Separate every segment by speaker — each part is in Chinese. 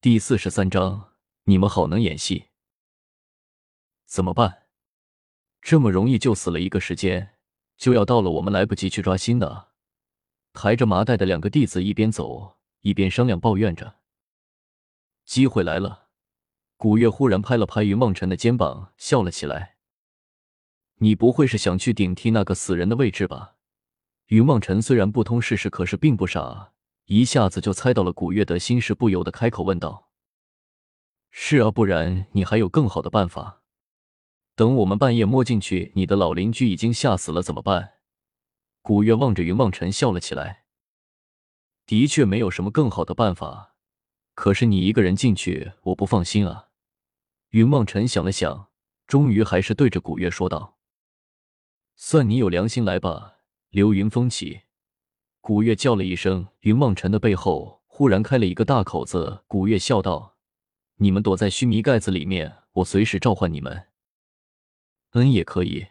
Speaker 1: 第四十三章，你们好能演戏。怎么办？这么容易就死了一个时间，就要到了，我们来不及去抓新的。抬着麻袋的两个弟子一边走一边商量，抱怨着。机会来了，古月忽然拍了拍云梦辰的肩膀，笑了起来。你不会是想去顶替那个死人的位置吧？云梦辰虽然不通世事，可是并不傻，一下子就猜到了古月的心事，不由得开口问道：“是啊，不然你还有更好的办法？等我们半夜摸进去，你的老邻居已经吓死了，怎么办？”古月望着云望尘笑了起来。的确没有什么更好的办法，可是你一个人进去，我不放心啊。云望尘想了想，终于还是对着古月说道。算你有良心，来吧！流云风起，古月叫了一声，云望尘的背后忽然开了一个大口子。古月笑道：“你们躲在须弥盖子里面，我随时召唤你们。”嗯，也可以。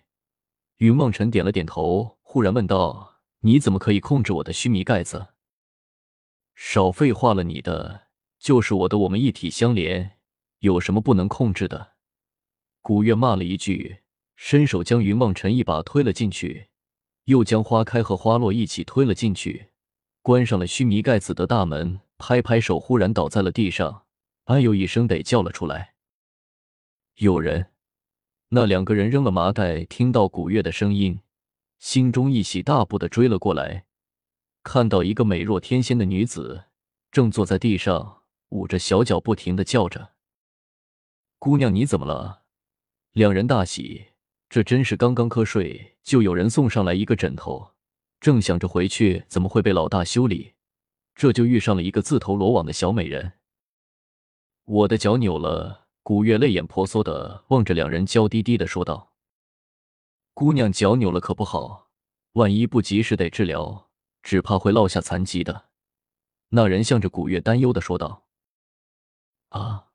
Speaker 1: 云望尘点了点头，忽然问道：“你怎么可以控制我的须弥盖子？”少废话了，你的就是我的，我们一体相连，有什么不能控制的？古月骂了一句。伸手将云望尘一把推了进去，又将花开和花落一起推了进去，关上了须弥盖子的大门，拍拍手，忽然倒在了地上，哎呦一声得叫了出来。有人，那两个人扔了麻袋，听到古月的声音，心中一喜，大步的追了过来，看到一个美若天仙的女子正坐在地上，捂着小脚，不停的叫着：“姑娘，你怎么了？”两人大喜。这真是刚刚瞌睡，就有人送上来一个枕头，正想着回去怎么会被老大修理，这就遇上了一个自投罗网的小美人。我的脚扭了。古月泪眼婆娑的望着两人，娇滴滴的说道：“姑娘脚扭了可不好，万一不及时得治疗，只怕会落下残疾的。”那人向着古月担忧的说道：“啊，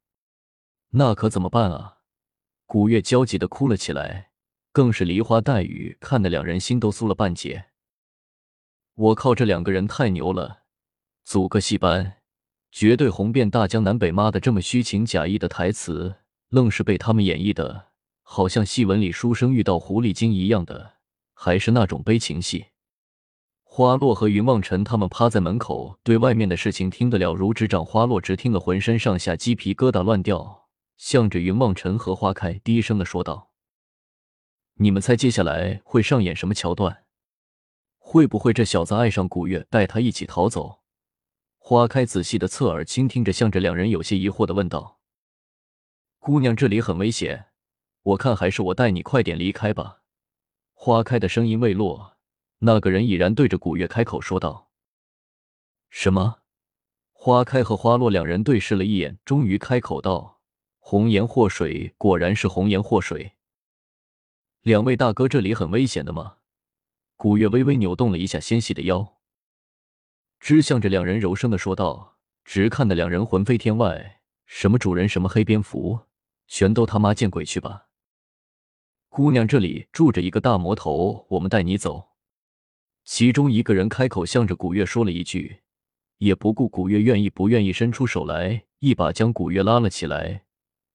Speaker 1: 那可怎么办啊？”古月焦急的哭了起来。更是梨花带雨，看得两人心都酥了半截。我靠，这两个人太牛了，组个戏班，绝对红遍大江南北。妈的，这么虚情假意的台词，愣是被他们演绎的，好像戏文里书生遇到狐狸精一样的，还是那种悲情戏。花落和云望尘他们趴在门口，对外面的事情听得了如指掌。花落只听得浑身上下鸡皮疙瘩乱掉，向着云望尘和花开低声的说道。你们猜接下来会上演什么桥段？会不会这小子爱上古月，带他一起逃走？花开仔细的侧耳倾听着，向着两人有些疑惑的问道：“姑娘，这里很危险，我看还是我带你快点离开吧。”花开的声音未落，那个人已然对着古月开口说道：“什么？”花开和花落两人对视了一眼，终于开口道：“红颜祸水，果然是红颜祸水。”两位大哥，这里很危险的吗？古月微微扭动了一下纤细的腰，只向着两人柔声的说道，直看得两人魂飞天外。什么主人，什么黑蝙蝠，全都他妈见鬼去吧！姑娘，这里住着一个大魔头，我们带你走。其中一个人开口，向着古月说了一句，也不顾古月愿意不愿意，伸出手来，一把将古月拉了起来。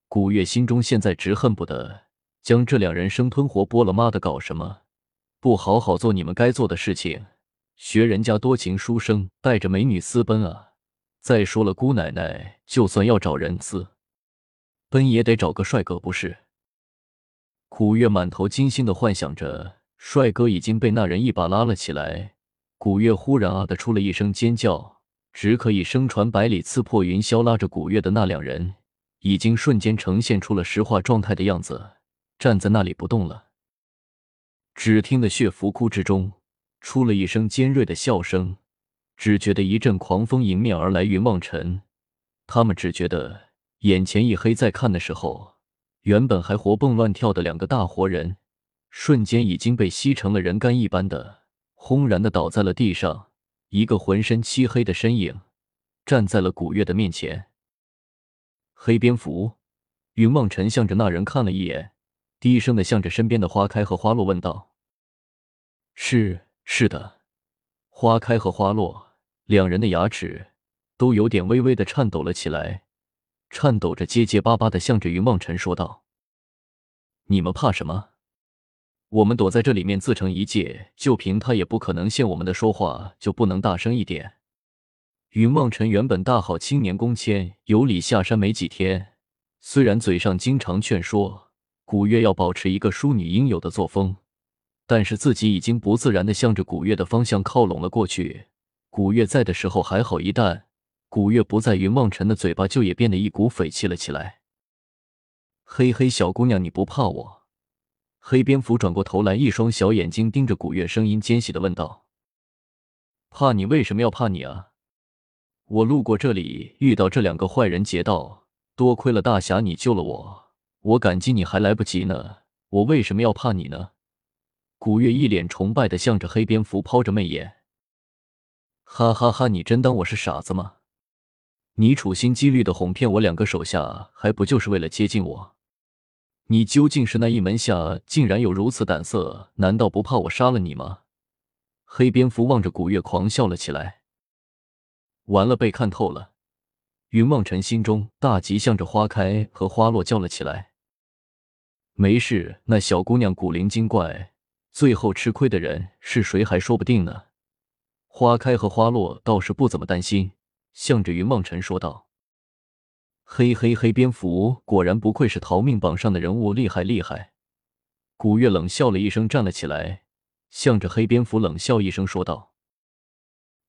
Speaker 1: 古月心中现在直恨不得。将这两人生吞活剥了！妈的，搞什么？不好好做你们该做的事情，学人家多情书生带着美女私奔啊！再说了，姑奶奶就算要找人私奔，也得找个帅哥，不是？古月满头金星的幻想着，帅哥已经被那人一把拉了起来。古月忽然啊的出了一声尖叫，只可以声传百里，刺破云霄。拉着古月的那两人，已经瞬间呈现出了石化状态的样子。站在那里不动了。只听得血浮窟之中出了一声尖锐的笑声，只觉得一阵狂风迎面而来。云望尘他们只觉得眼前一黑，在看的时候，原本还活蹦乱跳的两个大活人，瞬间已经被吸成了人干一般的，轰然的倒在了地上。一个浑身漆黑的身影站在了古月的面前。黑蝙蝠，云望尘向着那人看了一眼。低声的向着身边的花开和花落问道：“是是的。”花开和花落两人的牙齿都有点微微的颤抖了起来，颤抖着结结巴巴的向着云梦辰说道：“你们怕什么？我们躲在这里面自成一界，就凭他也不可能限我们的说话，就不能大声一点？”云梦辰原本大好青年公谦，有礼下山没几天，虽然嘴上经常劝说古月要保持一个淑女应有的作风，但是自己已经不自然的向着古月的方向靠拢了过去。古月在的时候还好，一旦古月不在，云梦辰的嘴巴就也变得一股匪气了起来。嘿嘿，小姑娘，你不怕我？黑蝙蝠转过头来，一双小眼睛盯着古月，声音尖细的问道：“怕你？为什么要怕你啊？”我路过这里，遇到这两个坏人劫道，多亏了大侠你救了我，我感激你还来不及呢。我为什么要怕你呢？古月一脸崇拜的向着黑蝙蝠抛着媚眼，哈哈哈！你真当我是傻子吗？你处心积虑的哄骗我两个手下，还不就是为了接近我？你究竟是那一门下，竟然有如此胆色？难道不怕我杀了你吗？黑蝙蝠望着古月狂笑了起来。完了，被看透了。云梦尘心中大吉，向着花开和花落叫了起来。没事，那小姑娘古灵精怪，最后吃亏的人是谁还说不定呢。花开和花落倒是不怎么担心，向着云梦尘说道：“嘿嘿，黑蝙蝠果然不愧是逃命榜上的人物，厉害厉害。”古月冷笑了一声，站了起来，向着黑蝙蝠冷笑一声说道：“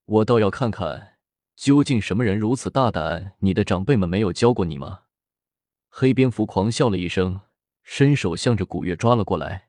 Speaker 1: 我倒要看看。”究竟什么人如此大胆？你的长辈们没有教过你吗？黑蝙蝠狂笑了一声，伸手向着古月抓了过来。